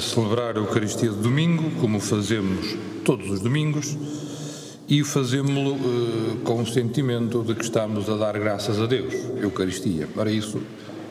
Celebrar a Eucaristia de domingo, como fazemos todos os domingos, e fazemos-lo uh, com o sentimento de que estamos a dar graças a Deus, Eucaristia. Para isso,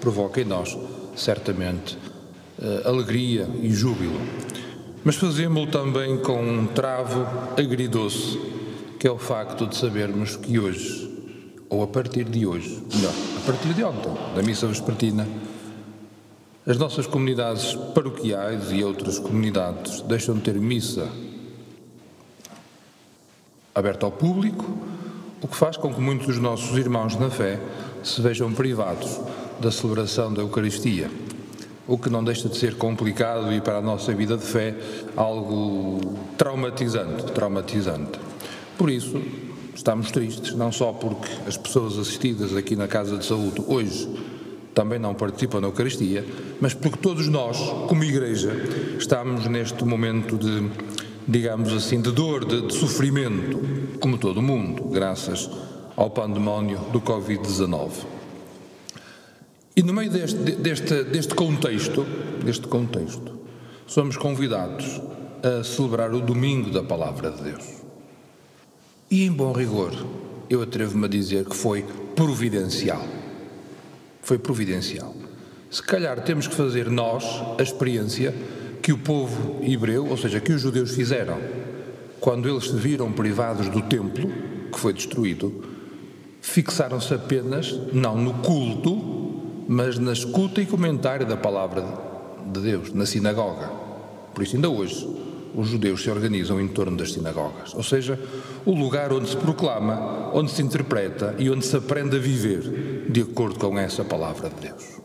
provoca em nós, certamente, uh, alegria e júbilo. Mas fazemos-lo também com um travo agridoce, que é o facto de sabermos que hoje, ou a partir de hoje, melhor, a partir de ontem, da missa vespertina, as nossas comunidades paroquiais e outras comunidades deixam de ter missa aberta ao público, o que faz com que muitos dos nossos irmãos na fé se vejam privados da celebração da Eucaristia, o que não deixa de ser complicado e para a nossa vida de fé algo traumatizante, traumatizante. Por isso, estamos tristes, não só porque as pessoas assistidas aqui na Casa de Saúde hoje também não participam na Eucaristia, mas porque todos nós, como Igreja, estamos neste momento de, digamos assim, de dor, de, de sofrimento, como todo o mundo, graças ao pandemónio do Covid-19. E no meio deste, deste, deste contexto, deste contexto, somos convidados a celebrar o domingo da Palavra de Deus. E em bom rigor, eu atrevo-me a dizer que foi providencial foi providencial. Se calhar temos que fazer nós a experiência que o povo hebreu, ou seja, que os judeus fizeram, quando eles se viram privados do templo, que foi destruído, fixaram-se apenas, não no culto, mas na escuta e comentário da palavra de Deus, na sinagoga. Por isso, ainda hoje, os judeus se organizam em torno das sinagogas, ou seja, o lugar onde se proclama, onde se interpreta e onde se aprende a viver de acordo com essa palavra de Deus.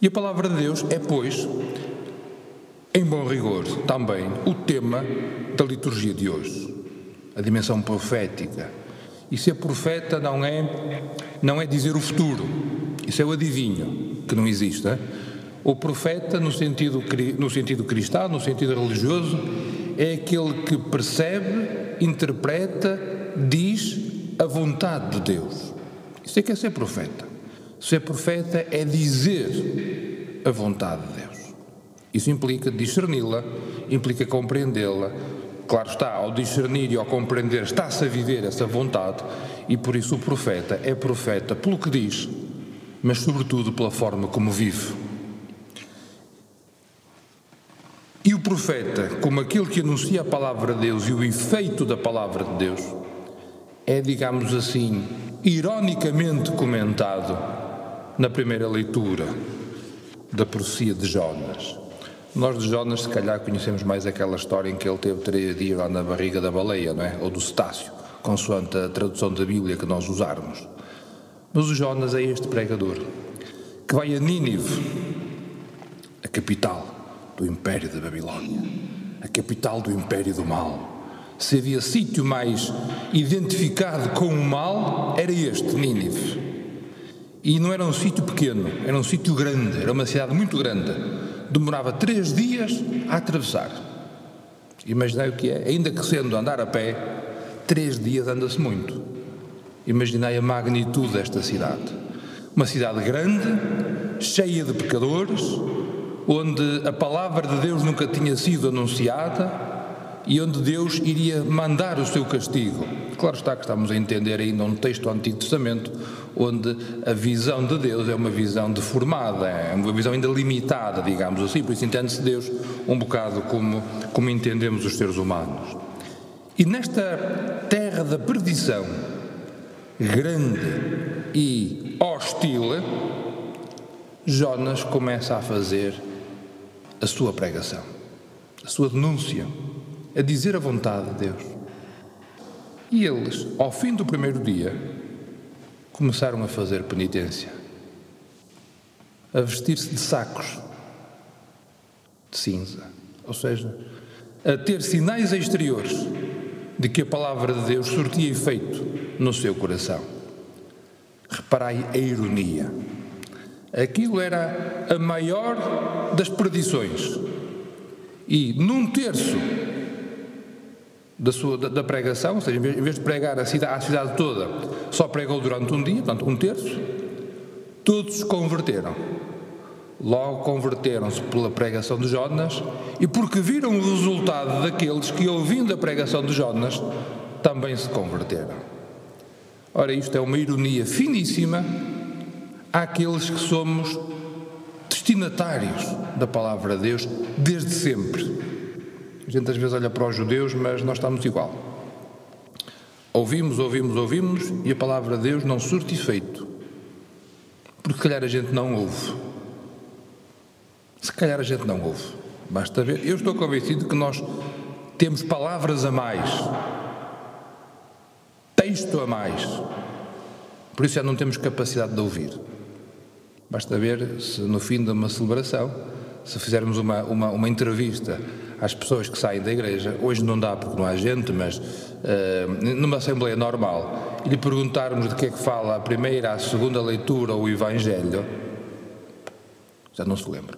E a palavra de Deus é, pois, em bom rigor, também o tema da liturgia de hoje, a dimensão profética. E ser profeta não é não é dizer o futuro, isso é o adivinho, que não existe. Hein? O profeta, no sentido, no sentido cristão, no sentido religioso, é aquele que percebe, interpreta, diz a vontade de Deus. Isso é que é ser profeta. Ser profeta é dizer a vontade de Deus. Isso implica discerni-la, implica compreendê-la. Claro está, ao discernir e ao compreender, está-se a viver essa vontade, e por isso o profeta é profeta pelo que diz, mas sobretudo pela forma como vive. E o profeta, como aquele que anuncia a palavra de Deus e o efeito da palavra de Deus, é, digamos assim, ironicamente comentado na primeira leitura da profecia de Jonas. Nós de Jonas, se calhar, conhecemos mais aquela história em que ele teve três dias lá na barriga da baleia, não é? Ou do cetáceo, consoante a tradução da Bíblia que nós usarmos. Mas o Jonas é este pregador que vai a Nínive, a capital, do Império da Babilónia, a capital do Império do Mal. Se havia sítio mais identificado com o mal, era este, Nínive. E não era um sítio pequeno, era um sítio grande, era uma cidade muito grande. Demorava três dias a atravessar. Imaginai o que é, ainda que sendo andar a pé, três dias anda-se muito. Imaginai a magnitude desta cidade. Uma cidade grande, cheia de pecadores, onde a palavra de Deus nunca tinha sido anunciada e onde Deus iria mandar o seu castigo. Claro está que estamos a entender ainda um texto do Antigo Testamento onde a visão de Deus é uma visão deformada, é uma visão ainda limitada, digamos assim, por isso entende-se Deus um bocado como, como entendemos os seres humanos. E nesta terra da perdição, grande e hostil, Jonas começa a fazer a sua pregação, a sua denúncia, a dizer a vontade de Deus. E eles, ao fim do primeiro dia, começaram a fazer penitência, a vestir-se de sacos de cinza, ou seja, a ter sinais exteriores de que a palavra de Deus surtia efeito no seu coração. Reparai a ironia. Aquilo era a maior das perdições. E num terço da, sua, da, da pregação, ou seja, em vez de pregar a cidade, a cidade toda, só pregou durante um dia, portanto, um terço, todos se converteram. Logo converteram-se pela pregação de Jonas e porque viram o resultado daqueles que, ouvindo a pregação de Jonas, também se converteram. Ora, isto é uma ironia finíssima àqueles que somos destinatários da palavra de Deus desde sempre. A gente às vezes olha para os judeus, mas nós estamos igual. Ouvimos, ouvimos, ouvimos e a palavra de Deus não surte efeito. Porque se calhar a gente não ouve. Se calhar a gente não ouve. Basta ver. Eu estou convencido que nós temos palavras a mais, texto a mais. Por isso já não temos capacidade de ouvir. Basta ver se no fim de uma celebração, se fizermos uma, uma, uma entrevista às pessoas que saem da igreja, hoje não dá porque não há gente, mas uh, numa assembleia normal, e lhe perguntarmos de que é que fala a primeira, a segunda leitura ou o Evangelho, já não se lembra.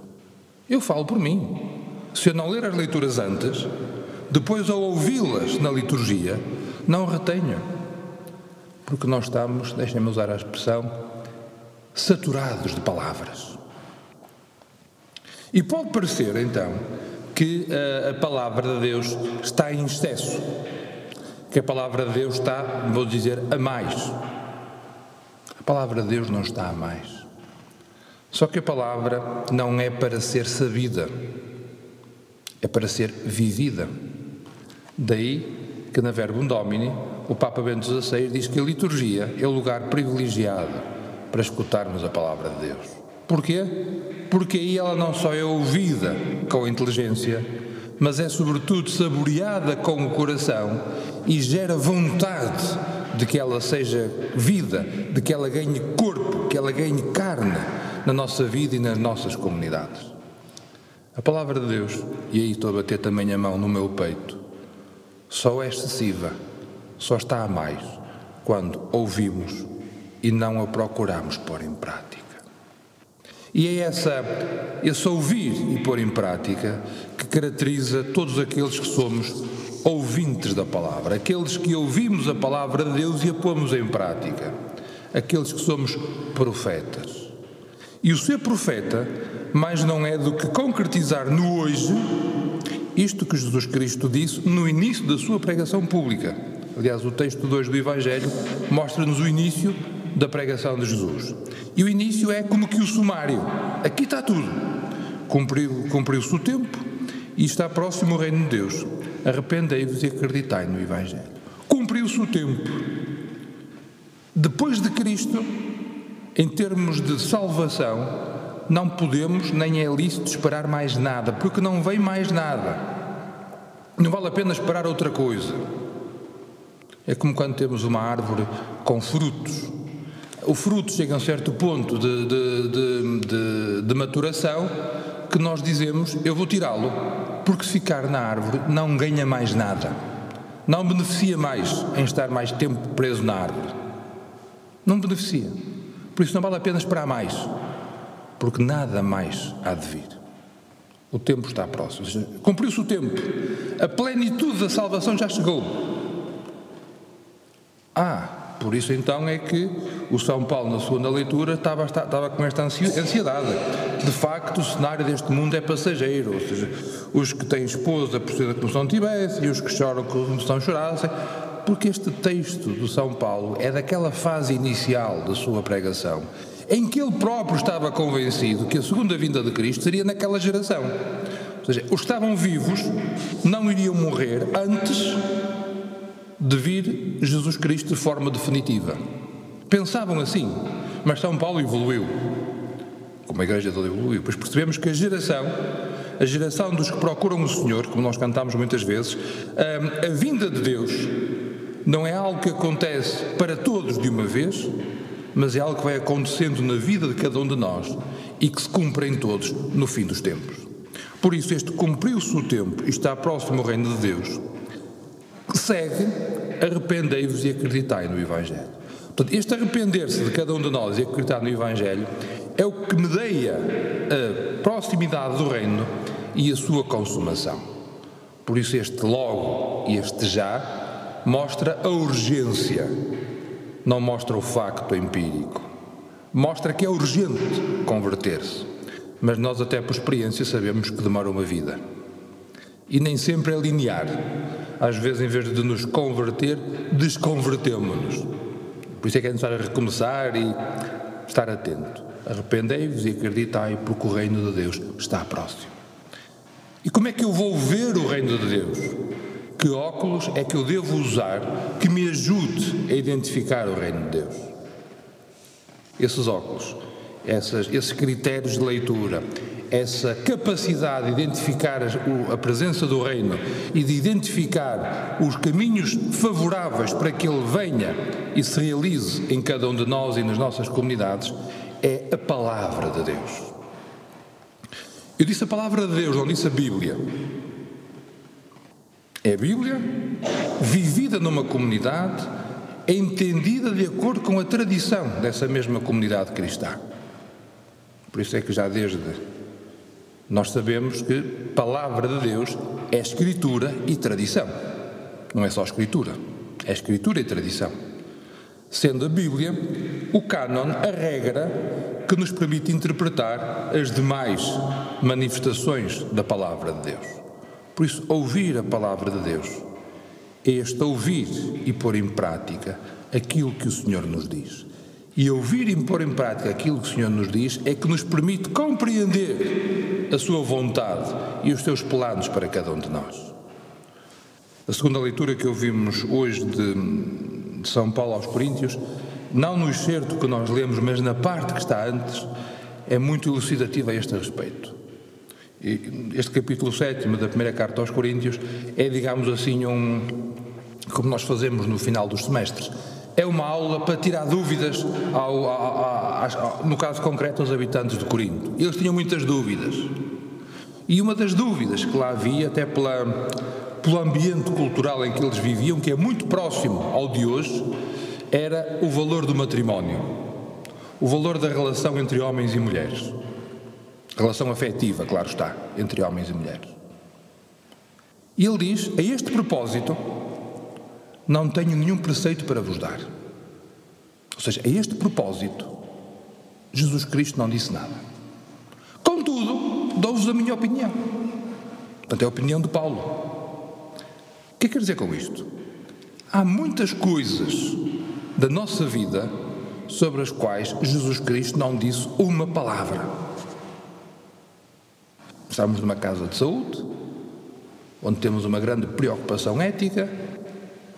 Eu falo por mim. Se eu não ler as leituras antes, depois ao ouvi-las na liturgia, não retenho. Porque nós estamos, deixem-me usar a expressão, saturados de palavras. E pode parecer, então, que a, a palavra de Deus está em excesso, que a palavra de Deus está, vou dizer, a mais. A palavra de Deus não está a mais. Só que a palavra não é para ser sabida, é para ser vivida. Daí que na Verbum Domini, o Papa Bento XVI diz que a liturgia é o lugar privilegiado para escutarmos a palavra de Deus. Porquê? Porque aí ela não só é ouvida com a inteligência, mas é sobretudo saboreada com o coração e gera vontade de que ela seja vida, de que ela ganhe corpo, que ela ganhe carne na nossa vida e nas nossas comunidades. A palavra de Deus, e aí estou a bater também a mão no meu peito, só é excessiva, só está a mais quando ouvimos e não a procuramos pôr em prática. E é essa, esse ouvir e pôr em prática que caracteriza todos aqueles que somos ouvintes da palavra, aqueles que ouvimos a palavra de Deus e a pomos em prática, aqueles que somos profetas. E o ser profeta mais não é do que concretizar no hoje isto que Jesus Cristo disse no início da sua pregação pública. Aliás, o texto 2 do Evangelho mostra-nos o início da pregação de Jesus. E o início é como que o sumário. Aqui está tudo. Cumpriu-se cumpriu o tempo e está próximo o reino de Deus. Arrependei-vos e acreditai no Evangelho. Cumpriu-se o tempo. Depois de Cristo, em termos de salvação, não podemos nem é lícito esperar mais nada, porque não vem mais nada. Não vale a pena esperar outra coisa. É como quando temos uma árvore com frutos o fruto chega a um certo ponto de, de, de, de maturação que nós dizemos: eu vou tirá-lo, porque se ficar na árvore não ganha mais nada, não beneficia mais em estar mais tempo preso na árvore. Não beneficia. Por isso não vale a pena esperar mais, porque nada mais há de vir. O tempo está próximo. Cumpriu-se o tempo. A plenitude da salvação já chegou. Ah, por isso, então, é que o São Paulo, na segunda leitura, estava, estava com esta ansiedade. De facto, o cenário deste mundo é passageiro, ou seja, os que têm esposa como se não tivessem, e os que choram se não chorassem, porque este texto do São Paulo é daquela fase inicial da sua pregação, em que ele próprio estava convencido que a segunda vinda de Cristo seria naquela geração. Ou seja, os que estavam vivos não iriam morrer antes de vir Jesus Cristo de forma definitiva. Pensavam assim, mas São Paulo evoluiu. Como a igreja toda evoluiu, pois percebemos que a geração, a geração dos que procuram o Senhor, como nós cantamos muitas vezes, a, a vinda de Deus não é algo que acontece para todos de uma vez, mas é algo que vai acontecendo na vida de cada um de nós e que se cumpre em todos no fim dos tempos. Por isso, este cumpriu-se o tempo e está próximo o reino de Deus segue, arrependei-vos e acreditai no Evangelho. Portanto, este arrepender-se de cada um de nós e acreditar no Evangelho é o que medeia a proximidade do reino e a sua consumação. Por isso, este logo e este já mostra a urgência, não mostra o facto empírico. Mostra que é urgente converter-se. mas nós, até por experiência, sabemos que demora uma vida. E nem sempre é linear. Às vezes, em vez de nos converter, desconvertemos-nos. Por isso é que é necessário recomeçar e estar atento. Arrependei-vos e acreditai, porque o reino de Deus está próximo. E como é que eu vou ver o reino de Deus? Que óculos é que eu devo usar que me ajude a identificar o reino de Deus? Esses óculos, essas, esses critérios de leitura, essa capacidade de identificar a presença do Reino e de identificar os caminhos favoráveis para que ele venha e se realize em cada um de nós e nas nossas comunidades, é a palavra de Deus. Eu disse a palavra de Deus, não disse a Bíblia. É a Bíblia vivida numa comunidade, entendida de acordo com a tradição dessa mesma comunidade cristã. Por isso é que já desde nós sabemos que palavra de Deus é escritura e tradição. Não é só escritura, é escritura e tradição. Sendo a Bíblia o cânon, a regra que nos permite interpretar as demais manifestações da palavra de Deus. Por isso, ouvir a palavra de Deus é este ouvir e pôr em prática aquilo que o Senhor nos diz. E ouvir e pôr em prática aquilo que o Senhor nos diz é que nos permite compreender a Sua vontade e os seus planos para cada um de nós. A segunda leitura que ouvimos hoje de, de São Paulo aos Coríntios, não no excerto que nós lemos, mas na parte que está antes, é muito elucidativa a este respeito. Este capítulo 7 da primeira carta aos Coríntios é, digamos assim, um, como nós fazemos no final dos semestres é uma aula para tirar dúvidas, ao, ao, ao, no caso concreto, aos habitantes de Corinto. Eles tinham muitas dúvidas. E uma das dúvidas que lá havia, até pela, pelo ambiente cultural em que eles viviam, que é muito próximo ao de hoje, era o valor do matrimónio, o valor da relação entre homens e mulheres. Relação afetiva, claro está, entre homens e mulheres. E ele diz: a este propósito, não tenho nenhum preceito para vos dar. Ou seja, a este propósito, Jesus Cristo não disse nada. Contudo, dou-vos a minha opinião. Portanto, é a opinião de Paulo. O que é que quer dizer com isto? Há muitas coisas da nossa vida sobre as quais Jesus Cristo não disse uma palavra. Estamos numa casa de saúde, onde temos uma grande preocupação ética,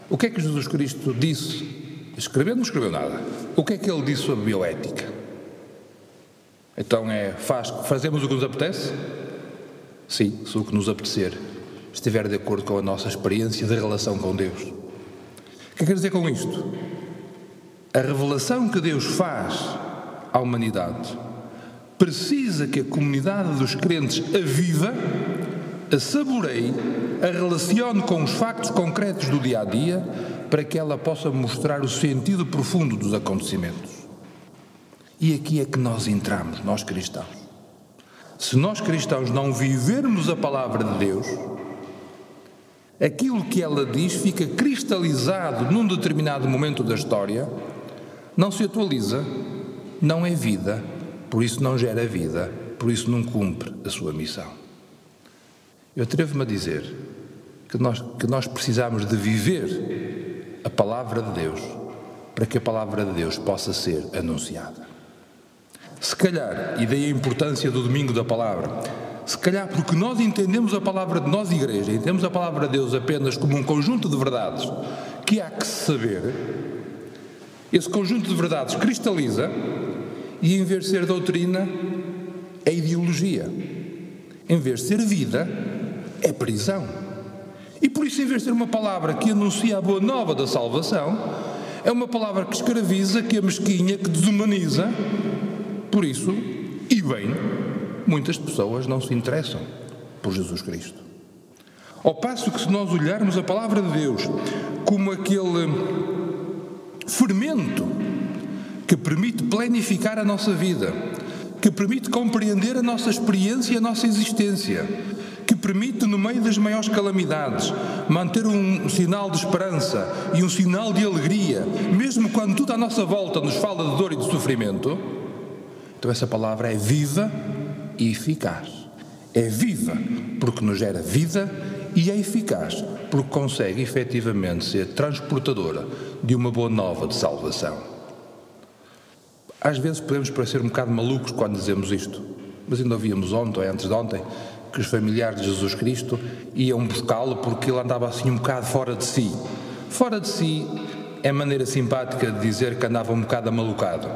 o que é que Jesus Cristo disse? Escreveu? Não escreveu nada. O que é que ele disse sobre bioética? Então é, faz, fazemos o que nos apetece? Sim, se o que nos apetecer estiver de acordo com a nossa experiência de relação com Deus. O que é quer dizer com isto? A revelação que Deus faz à humanidade precisa que a comunidade dos crentes a viva, a saboreie a relacione com os factos concretos do dia a dia para que ela possa mostrar o sentido profundo dos acontecimentos. E aqui é que nós entramos, nós cristãos. Se nós cristãos não vivermos a palavra de Deus, aquilo que ela diz fica cristalizado num determinado momento da história, não se atualiza, não é vida, por isso não gera vida, por isso não cumpre a sua missão. Eu atrevo-me a dizer que nós, que nós precisamos de viver a palavra de Deus para que a palavra de Deus possa ser anunciada. Se calhar, e daí a importância do domingo da palavra, se calhar porque nós entendemos a palavra de nós, igreja, entendemos a palavra de Deus apenas como um conjunto de verdades que há que saber, esse conjunto de verdades cristaliza e, em vez de ser doutrina, é ideologia. Em vez de ser vida, é prisão. E por isso, em vez de ser uma palavra que anuncia a boa nova da salvação, é uma palavra que escraviza, que amesquinha, que desumaniza. Por isso, e bem, muitas pessoas não se interessam por Jesus Cristo. Ao passo que, se nós olharmos a palavra de Deus como aquele fermento que permite planificar a nossa vida, que permite compreender a nossa experiência e a nossa existência, que permite, no meio das maiores calamidades, manter um sinal de esperança e um sinal de alegria, mesmo quando tudo à nossa volta nos fala de dor e de sofrimento, então essa palavra é viva e eficaz. É viva porque nos gera vida e é eficaz porque consegue efetivamente ser transportadora de uma boa nova de salvação. Às vezes podemos parecer um bocado malucos quando dizemos isto, mas ainda ouvíamos ontem ou antes de ontem que os familiares de Jesus Cristo iam buscá-lo porque ele andava assim um bocado fora de si. Fora de si é maneira simpática de dizer que andava um bocado amalucado.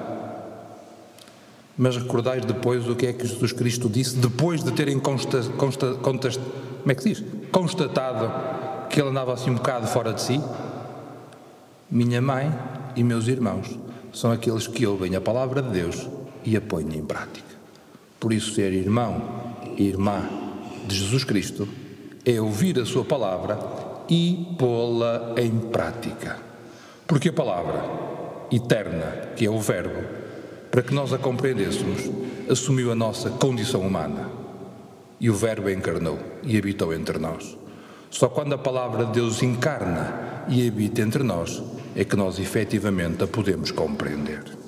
Mas recordais depois o que é que Jesus Cristo disse, depois de terem consta, consta, como é que diz? constatado que ele andava assim um bocado fora de si? Minha mãe e meus irmãos são aqueles que ouvem a palavra de Deus e a põem em prática. Por isso, ser irmão e irmã de Jesus Cristo é ouvir a Sua palavra e pô-la em prática. Porque a palavra eterna, que é o Verbo, para que nós a compreendêssemos, assumiu a nossa condição humana. E o Verbo encarnou e habitou entre nós. Só quando a palavra de Deus encarna e habita entre nós é que nós efetivamente a podemos compreender.